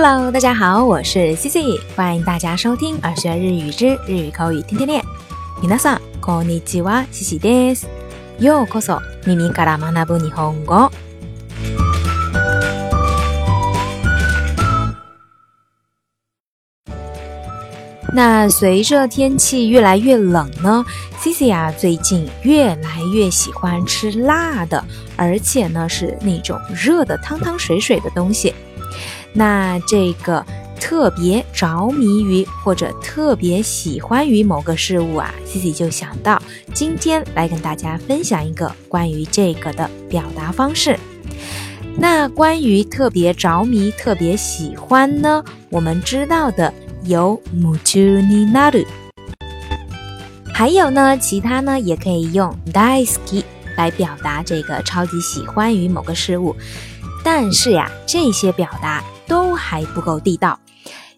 Hello，大家好，我是 Cici，欢迎大家收听耳学日语之日语口语天天练。皆さんこんにちは、Cici です。ようこそ耳から学ぶ日本語。那随着天气越来越冷呢，Cici 啊最近越来越喜欢吃辣的，而且呢是那种热的汤汤水水的东西。 那这个特别着迷于或者特别喜欢于某个事物啊，C C 就想到今天来跟大家分享一个关于这个的表达方式。那关于特别着迷、特别喜欢呢，我们知道的有 mutu ni naru，还有呢，其他呢也可以用 daisuki 来表达这个超级喜欢于某个事物。但是呀，这些表达。都还不够地道。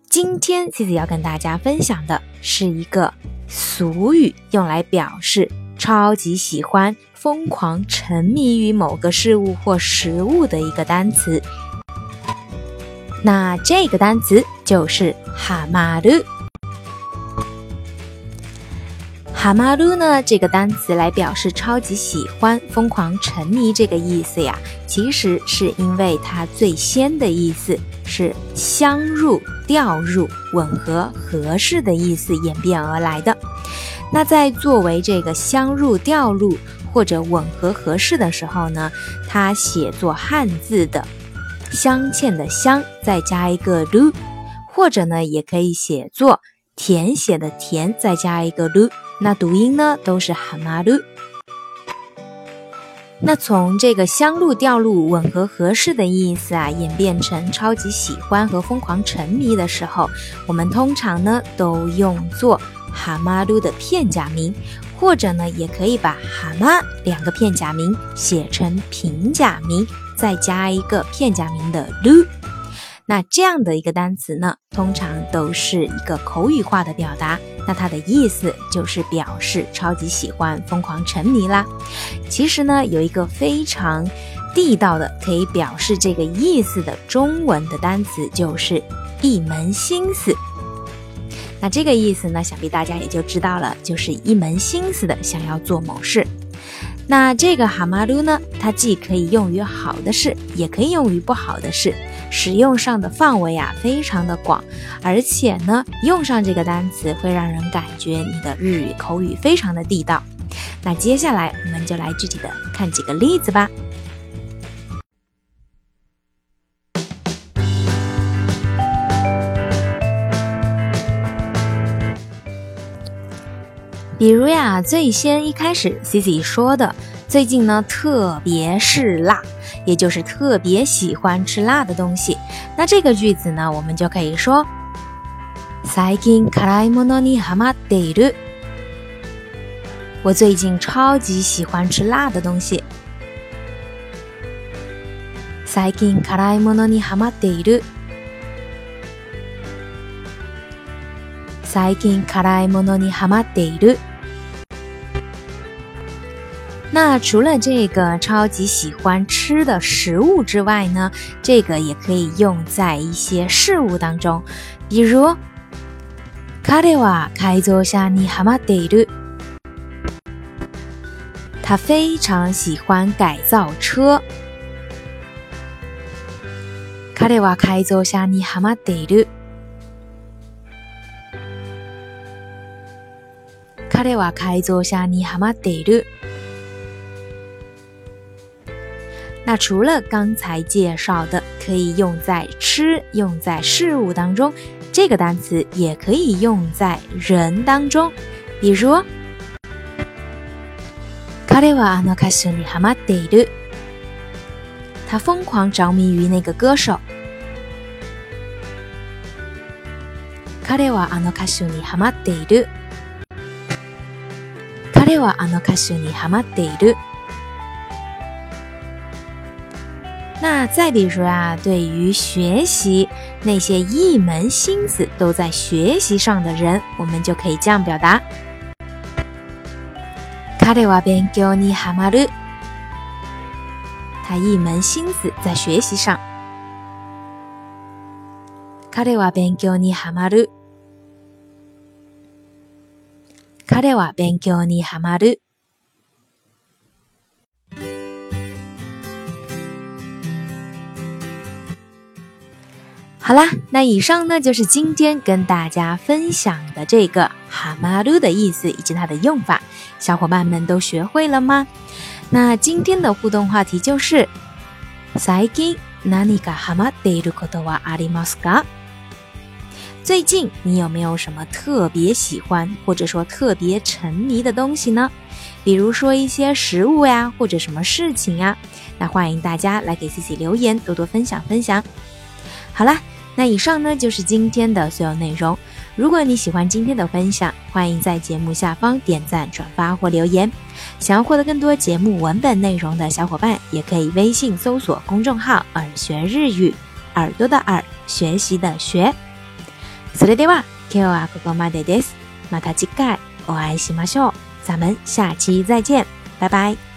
今天 Cici 要跟大家分享的是一个俗语，用来表示超级喜欢、疯狂沉迷于某个事物或食物的一个单词。那这个单词就是哈马鲁。哈马鲁呢？这个单词来表示超级喜欢、疯狂沉迷这个意思呀，其实是因为它最先的意思是相入、调入、吻合、合适的意思演变而来的。那在作为这个相入、调入或者吻合、合适的时候呢，它写作汉字的镶嵌的镶，再加一个鲁，或者呢也可以写作填写的填，再加一个鲁。那读音呢，都是哈马鲁。那从这个香露、调入、吻合、合适的意思啊，演变成超级喜欢和疯狂沉迷的时候，我们通常呢都用作哈马鲁的片假名，或者呢也可以把哈马两个片假名写成平假名，再加一个片假名的鲁。那这样的一个单词呢，通常都是一个口语化的表达。那它的意思就是表示超级喜欢、疯狂沉迷啦。其实呢，有一个非常地道的可以表示这个意思的中文的单词，就是一门心思。那这个意思呢，想必大家也就知道了，就是一门心思的想要做某事。那这个哈马鲁呢，它既可以用于好的事，也可以用于不好的事。使用上的范围啊，非常的广，而且呢，用上这个单词会让人感觉你的日语口语非常的地道。那接下来我们就来具体的看几个例子吧。比如呀，最先一开始 Cici 说的，最近呢，特别是辣。也就是特别喜欢吃辣的东西。那这个句子呢，我们就可以说：最近辛いものにハマっている。我最近超级喜欢吃辣的东西。最近辛いものにハマっている。 最近辛いものにハマっている。那除了这个超级喜欢吃的食物之外呢，这个也可以用在一些事物当中，比如，彼は改造車にハマっている。他非常喜欢改造车。彼は改造車にハマっている。 彼は改造車にハマっている。那除了刚才介绍的可以用在吃、用在事物当中，这个单词也可以用在人当中。比如，彼はあの歌手にハマっている。他疯狂着迷于那个歌手。彼はあの歌手にハマっている。 彼はあの歌手にハマっている。那再比如说啊，对于学习那些一门心思都在学习上的人，我们就可以这样表达：彼は勉強にハマる。他一门心思在学习上。 彼は勉強にハマる。 彼は勉強にハマる。好啦，那以上呢就是今天跟大家分享的这个哈马鲁的意思以及它的用法，小伙伴们都学会了吗？那今天的互动话题就是：最近何かハマっていることはありますか？ 最近你有没有什么特别喜欢或者说特别沉迷的东西呢？比如说一些食物呀，或者什么事情呀？那欢迎大家来给 C C 留言，多多分享分享。好啦。那以上呢就是今天的所有内容。如果你喜欢今天的分享，欢迎在节目下方点赞、转发或留言。想要获得更多节目文本内容的小伙伴，也可以微信搜索公众号“耳学日语”，耳朵的耳，学习的学。それでは今日はここまでです。また次回お会いしましょう。咱们下期再见，拜拜。